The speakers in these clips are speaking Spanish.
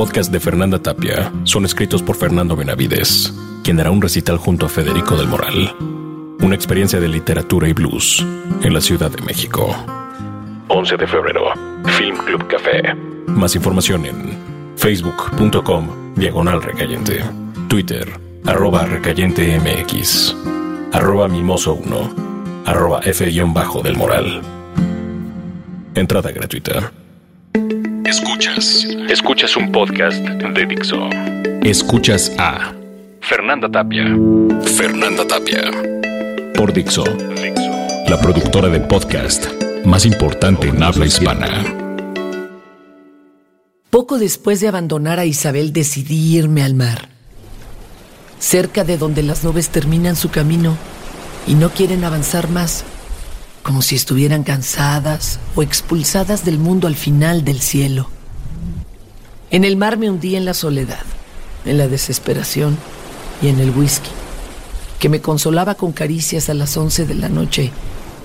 podcast de Fernanda Tapia son escritos por Fernando Benavides, quien hará un recital junto a Federico del Moral. Una experiencia de literatura y blues en la Ciudad de México. 11 de febrero, Film Club Café. Más información en facebook.com diagonal recayente, Twitter arroba recayente mx, arroba mimoso 1, arroba f-del moral. Entrada gratuita. Escuchas. Escuchas un podcast de Dixo. Escuchas a Fernanda Tapia. Fernanda Tapia. Por Dixo. La productora de podcast más importante en habla hispana. Poco después de abandonar a Isabel decidí irme al mar. Cerca de donde las nubes terminan su camino y no quieren avanzar más como si estuvieran cansadas o expulsadas del mundo al final del cielo. En el mar me hundí en la soledad, en la desesperación y en el whisky, que me consolaba con caricias a las once de la noche,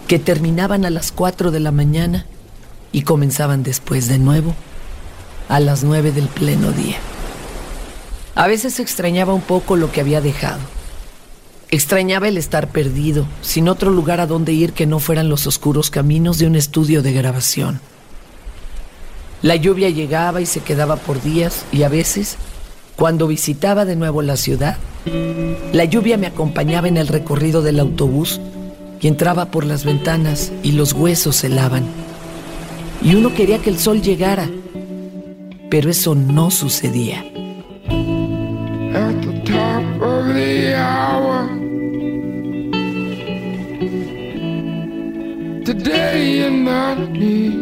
que terminaban a las cuatro de la mañana y comenzaban después de nuevo a las nueve del pleno día. A veces extrañaba un poco lo que había dejado Extrañaba el estar perdido, sin otro lugar a donde ir que no fueran los oscuros caminos de un estudio de grabación. La lluvia llegaba y se quedaba por días y a veces, cuando visitaba de nuevo la ciudad, la lluvia me acompañaba en el recorrido del autobús y entraba por las ventanas y los huesos se helaban. Y uno quería que el sol llegara, pero eso no sucedía. Today and not knees.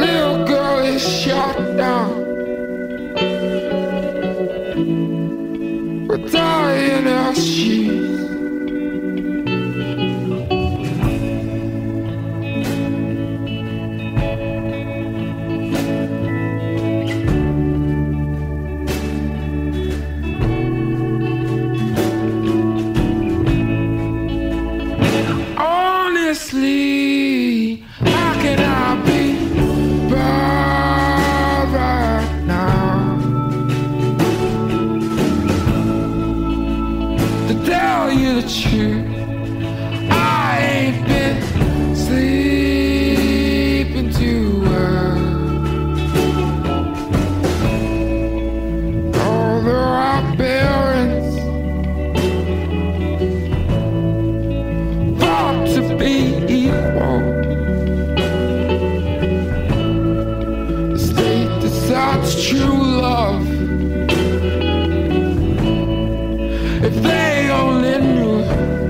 Little girl is shot down. We're dying as she. state decides true love. If they only knew.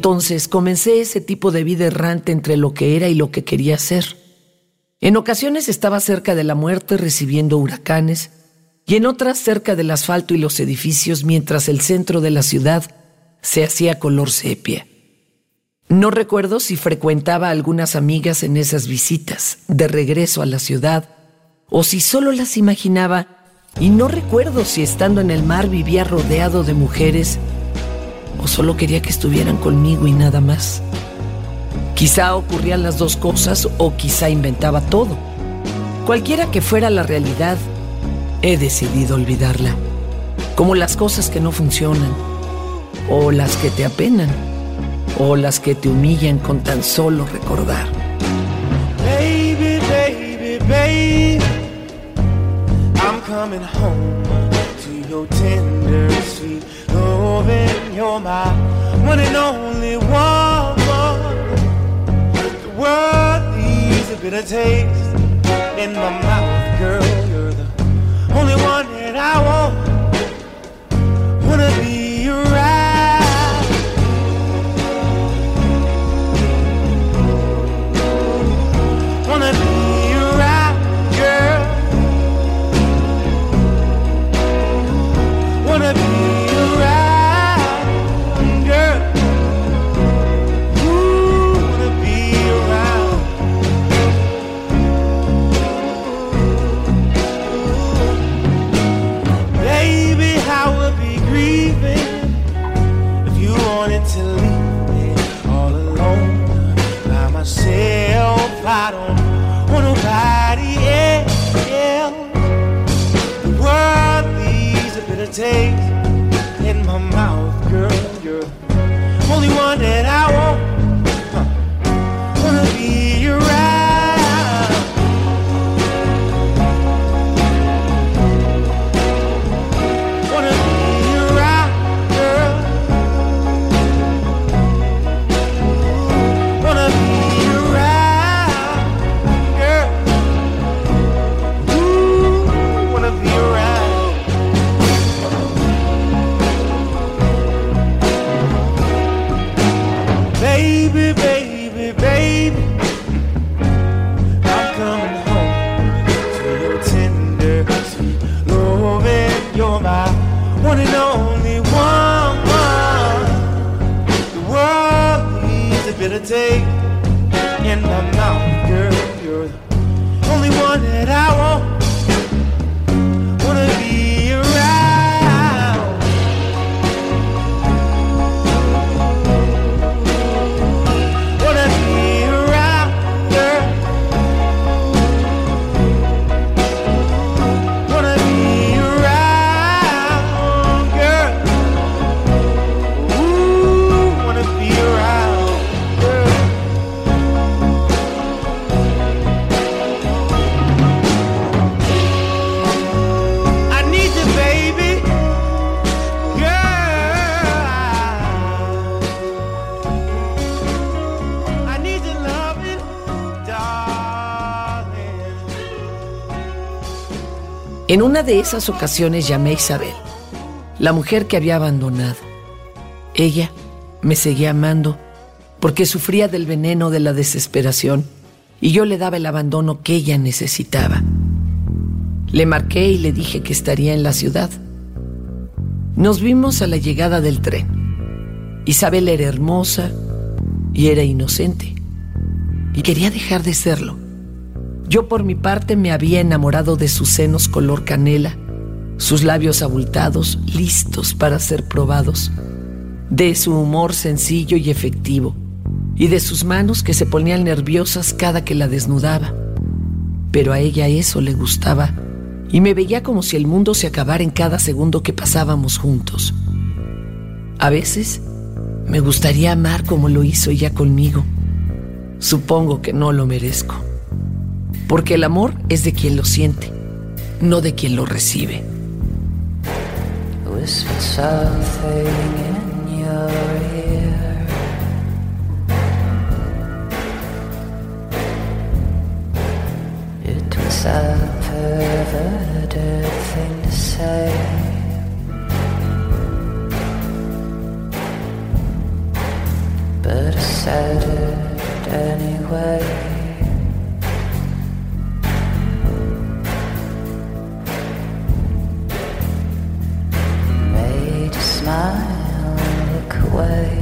Entonces comencé ese tipo de vida errante entre lo que era y lo que quería ser. En ocasiones estaba cerca de la muerte recibiendo huracanes y en otras cerca del asfalto y los edificios mientras el centro de la ciudad se hacía color sepia. No recuerdo si frecuentaba a algunas amigas en esas visitas de regreso a la ciudad o si solo las imaginaba y no recuerdo si estando en el mar vivía rodeado de mujeres o solo quería que estuvieran conmigo y nada más. Quizá ocurrían las dos cosas o quizá inventaba todo. Cualquiera que fuera la realidad, he decidido olvidarla. Como las cosas que no funcionan, o las que te apenan, o las que te humillan con tan solo recordar. Baby, baby, baby, I'm coming home to your tender, sweet loving. You're my one and only woman. The world needs a bitter taste in my mouth, En una de esas ocasiones llamé a Isabel, la mujer que había abandonado. Ella me seguía amando porque sufría del veneno de la desesperación y yo le daba el abandono que ella necesitaba. Le marqué y le dije que estaría en la ciudad. Nos vimos a la llegada del tren. Isabel era hermosa y era inocente y quería dejar de serlo. Yo por mi parte me había enamorado de sus senos color canela, sus labios abultados, listos para ser probados, de su humor sencillo y efectivo, y de sus manos que se ponían nerviosas cada que la desnudaba. Pero a ella eso le gustaba, y me veía como si el mundo se acabara en cada segundo que pasábamos juntos. A veces me gustaría amar como lo hizo ella conmigo. Supongo que no lo merezco porque el amor es de quien lo siente, no de quien lo recibe. Smile, look away.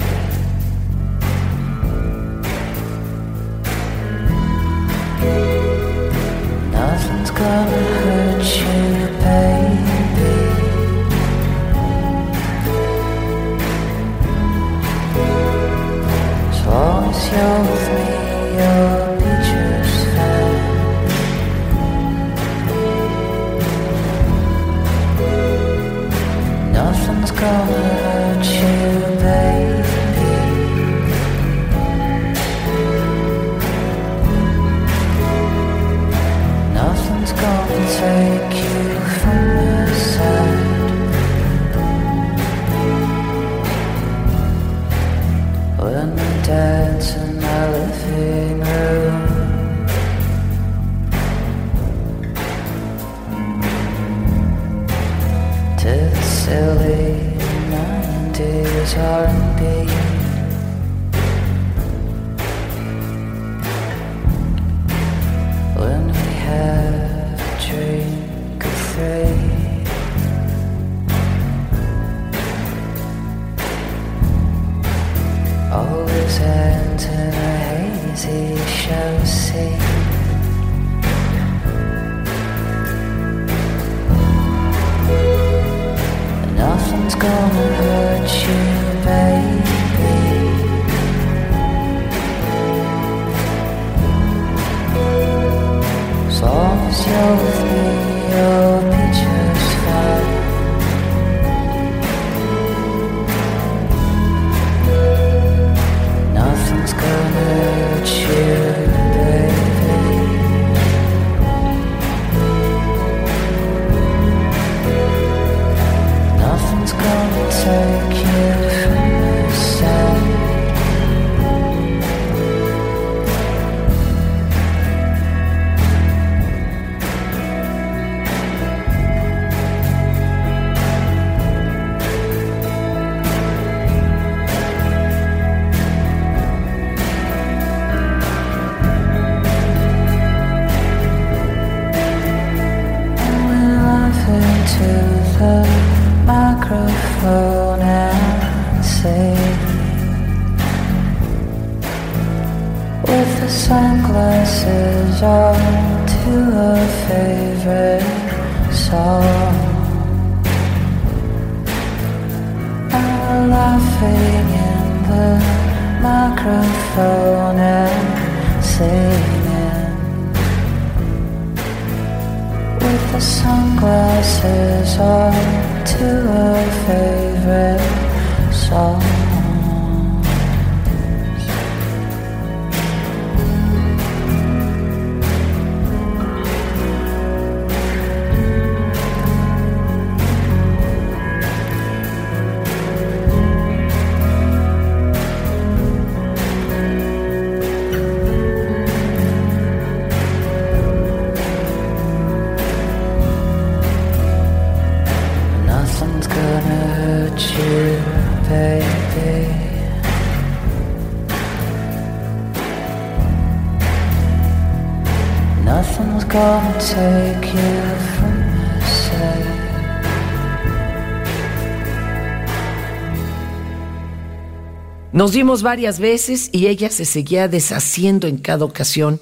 Nos vimos varias veces y ella se seguía deshaciendo en cada ocasión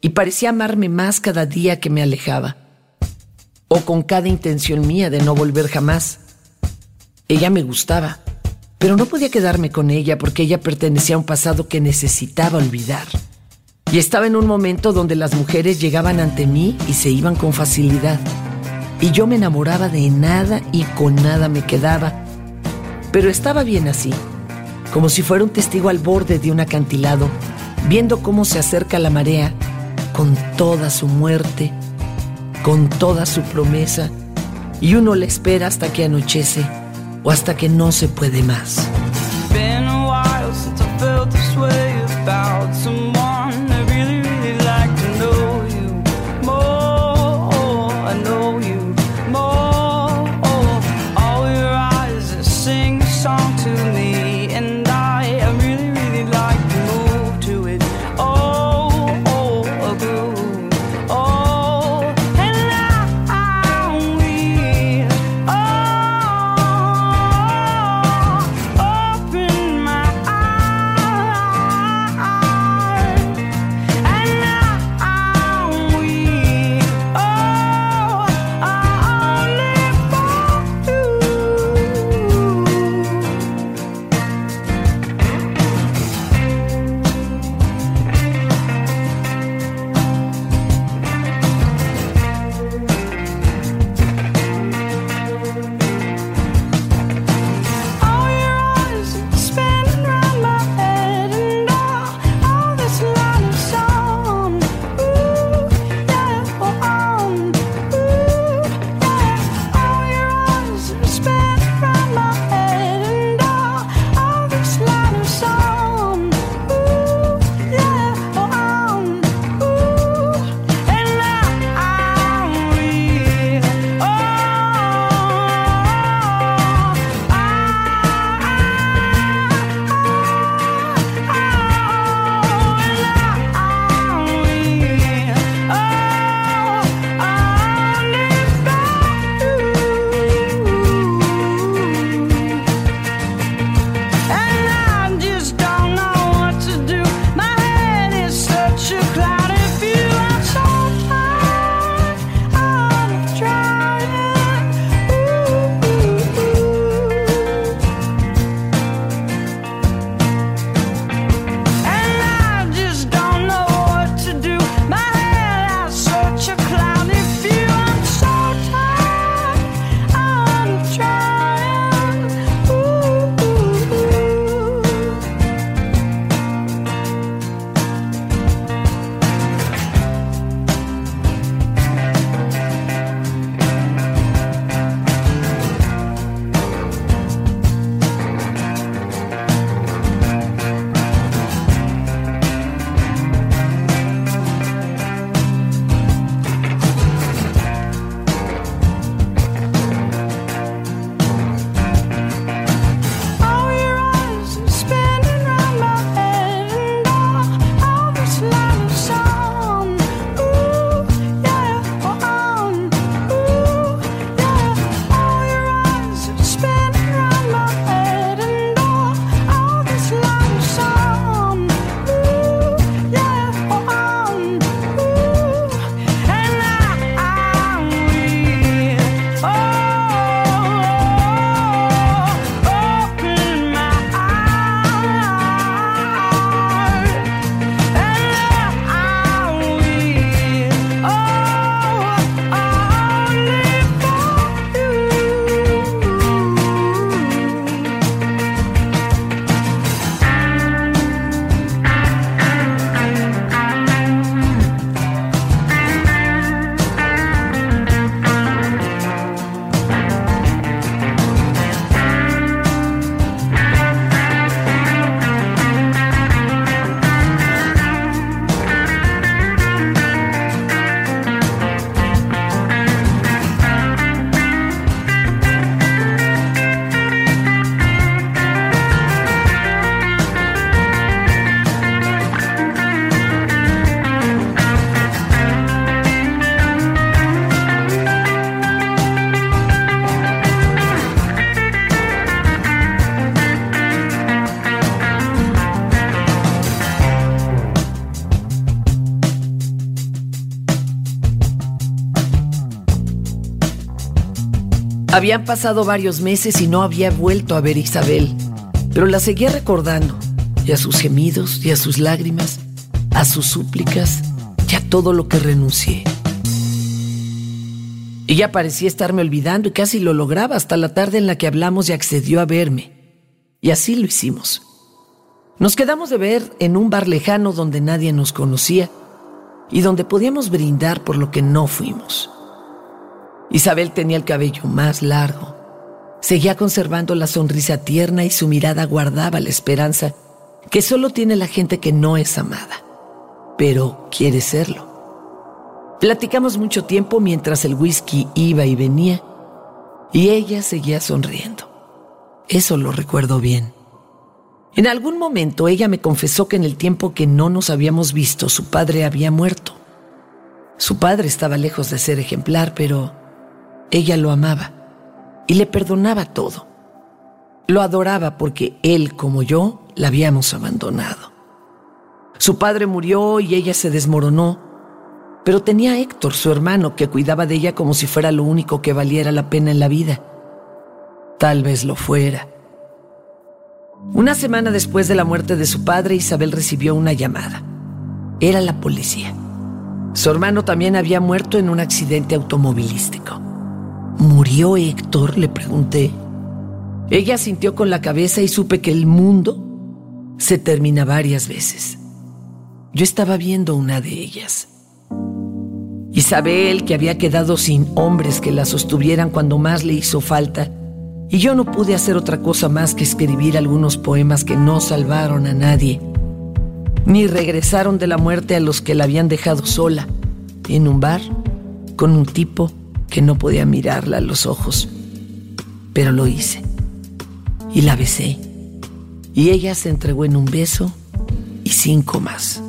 y parecía amarme más cada día que me alejaba. O con cada intención mía de no volver jamás. Ella me gustaba, pero no podía quedarme con ella porque ella pertenecía a un pasado que necesitaba olvidar. Y estaba en un momento donde las mujeres llegaban ante mí y se iban con facilidad. Y yo me enamoraba de nada y con nada me quedaba. Pero estaba bien así, como si fuera un testigo al borde de un acantilado, viendo cómo se acerca la marea con toda su muerte, con toda su promesa, y uno le espera hasta que anochece o hasta que no se puede más. Habían pasado varios meses y no había vuelto a ver a Isabel, pero la seguía recordando, y a sus gemidos, y a sus lágrimas, a sus súplicas, y a todo lo que renuncié. Ella parecía estarme olvidando y casi lo lograba hasta la tarde en la que hablamos y accedió a verme. Y así lo hicimos. Nos quedamos de ver en un bar lejano donde nadie nos conocía y donde podíamos brindar por lo que no fuimos. Isabel tenía el cabello más largo. Seguía conservando la sonrisa tierna y su mirada guardaba la esperanza que solo tiene la gente que no es amada, pero quiere serlo. Platicamos mucho tiempo mientras el whisky iba y venía y ella seguía sonriendo. Eso lo recuerdo bien. En algún momento ella me confesó que en el tiempo que no nos habíamos visto su padre había muerto. Su padre estaba lejos de ser ejemplar, pero ella lo amaba y le perdonaba todo. Lo adoraba porque él, como yo, la habíamos abandonado. Su padre murió y ella se desmoronó, pero tenía a Héctor, su hermano, que cuidaba de ella como si fuera lo único que valiera la pena en la vida. Tal vez lo fuera. Una semana después de la muerte de su padre, Isabel recibió una llamada. Era la policía. Su hermano también había muerto en un accidente automovilístico. ¿Murió Héctor? le pregunté. Ella sintió con la cabeza y supe que el mundo se termina varias veces. Yo estaba viendo una de ellas. Isabel, que había quedado sin hombres que la sostuvieran cuando más le hizo falta, y yo no pude hacer otra cosa más que escribir algunos poemas que no salvaron a nadie, ni regresaron de la muerte a los que la habían dejado sola, en un bar, con un tipo que no podía mirarla a los ojos. Pero lo hice. Y la besé. Y ella se entregó en un beso y cinco más.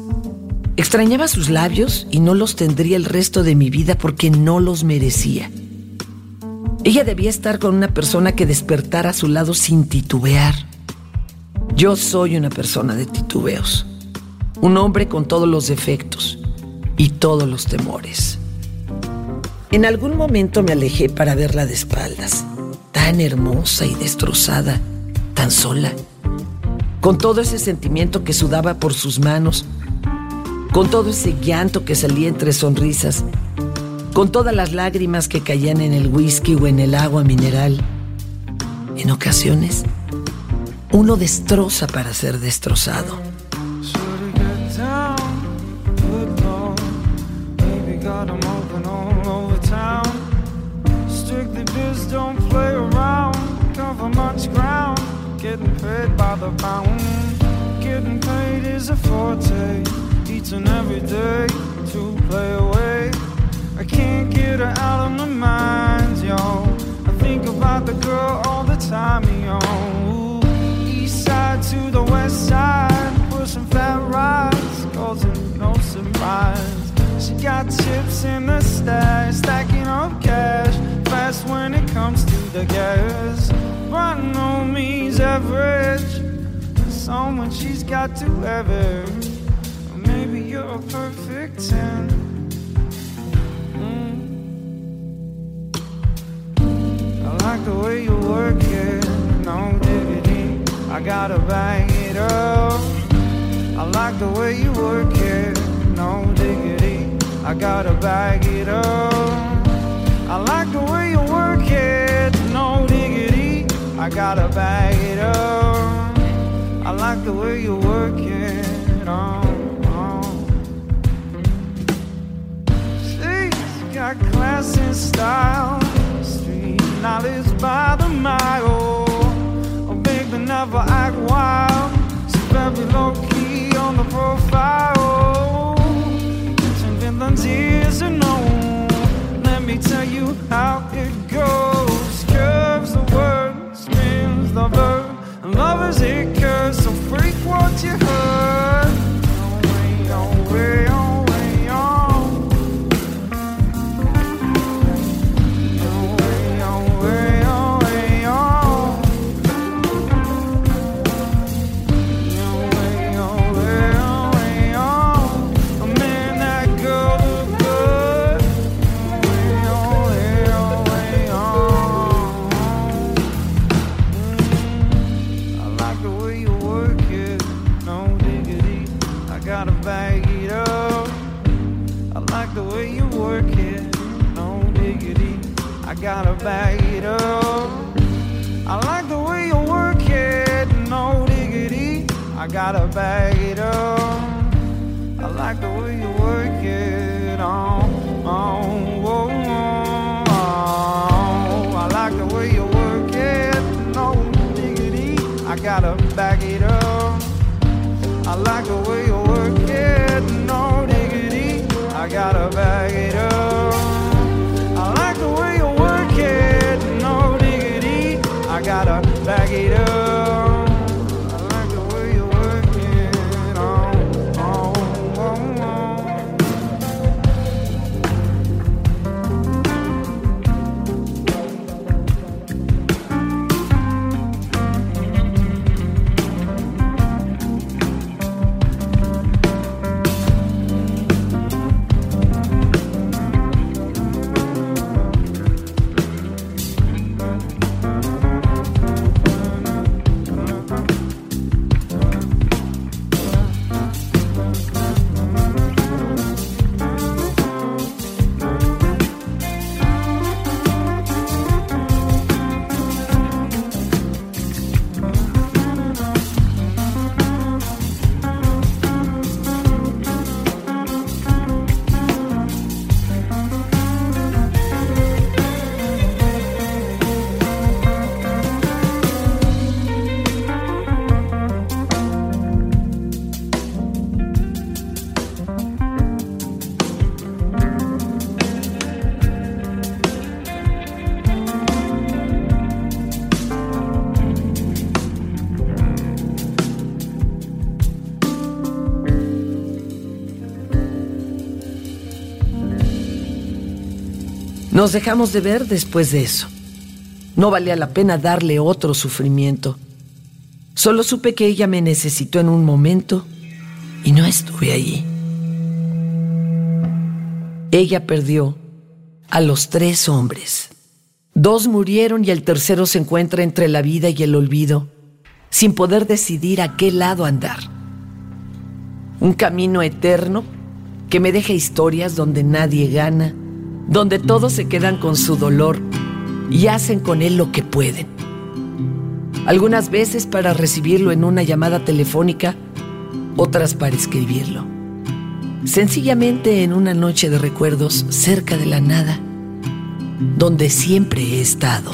Extrañaba sus labios y no los tendría el resto de mi vida porque no los merecía. Ella debía estar con una persona que despertara a su lado sin titubear. Yo soy una persona de titubeos, un hombre con todos los defectos y todos los temores. En algún momento me alejé para verla de espaldas, tan hermosa y destrozada, tan sola, con todo ese sentimiento que sudaba por sus manos, con todo ese llanto que salía entre sonrisas, con todas las lágrimas que caían en el whisky o en el agua mineral. En ocasiones, uno destroza para ser destrozado. The pound. Getting paid is a forte. Each and every day to play away. I can't get her out of my mind, yo. I think about the girl all the time, yo. Ooh, east side to the west side, pushing fat rides, causing no surprise. She got chips in the stash, stacking up cash, fast when it comes to the gas. By no means average, someone she's got to. Or maybe you're a perfect ten. Mm. I like the way you work it, no diggity. I gotta bang it up. I like the way you work it, no diggity. I gotta bag it up. I like the way you work it, no diggity. I gotta bag it up. I like the way you work it, oh, oh. She's got class and style. Street knowledge by the mile. Oh, Big but never act wild. She's very low key on the I like the way you Nos dejamos de ver después de eso. No valía la pena darle otro sufrimiento. Solo supe que ella me necesitó en un momento y no estuve allí. Ella perdió a los tres hombres. Dos murieron y el tercero se encuentra entre la vida y el olvido, sin poder decidir a qué lado andar. Un camino eterno que me deja historias donde nadie gana, donde todos se quedan con su dolor y hacen con él lo que pueden. Algunas veces para recibirlo en una llamada telefónica, otras para escribirlo. Sencillamente en una noche de recuerdos cerca de la nada, donde siempre he estado.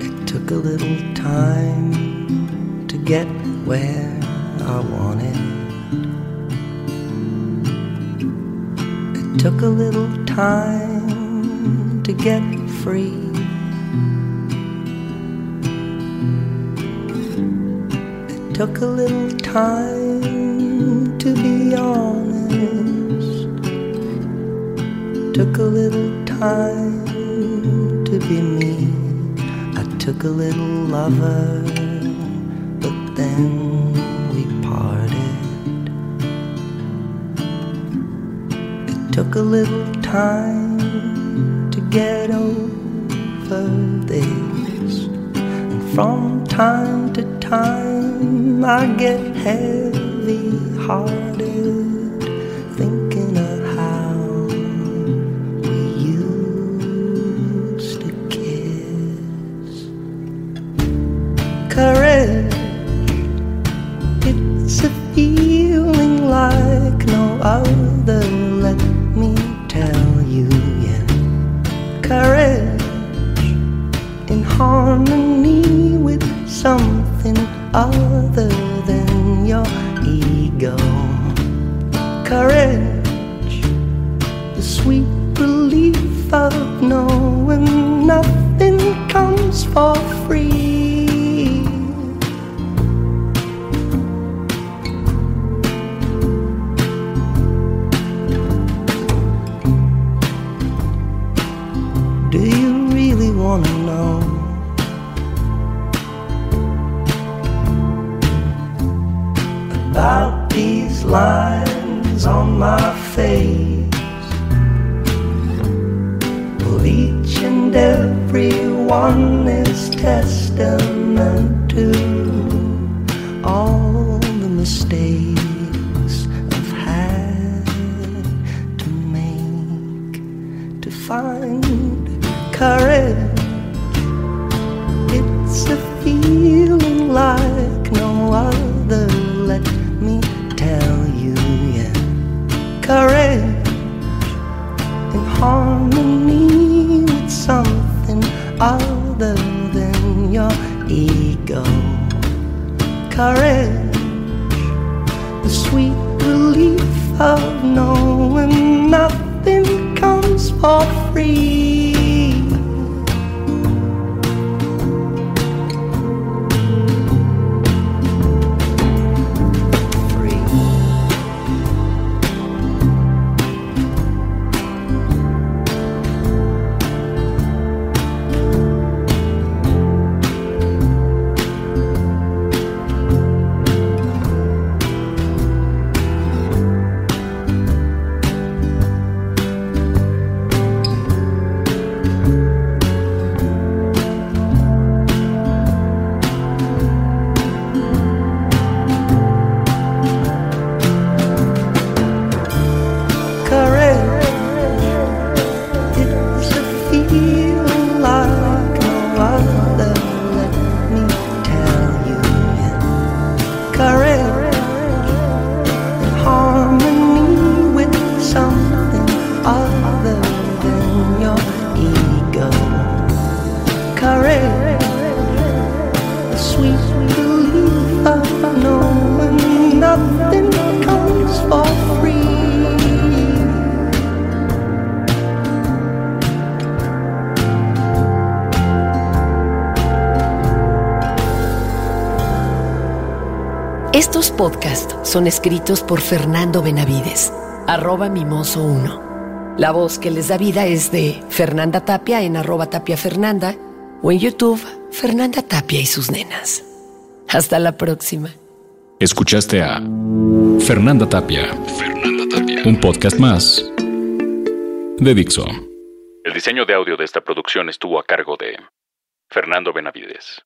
It took a little time to get where I wanted. It took a little time to get free. It took a little time to be honest. Took a little time to be me. I took a little lover, but then we parted. It took a little time to get over this. And from time to time, I get heavy hearted, nothing comes for free. other than your ego. Courage, the sweet relief of knowing nothing comes for free. Podcasts son escritos por Fernando Benavides, arroba mimoso 1. La voz que les da vida es de Fernanda Tapia en arroba tapia Fernanda o en YouTube Fernanda Tapia y sus nenas. Hasta la próxima. Escuchaste a Fernanda Tapia. Fernanda Tapia. Un podcast más de Dixo. El diseño de audio de esta producción estuvo a cargo de Fernando Benavides.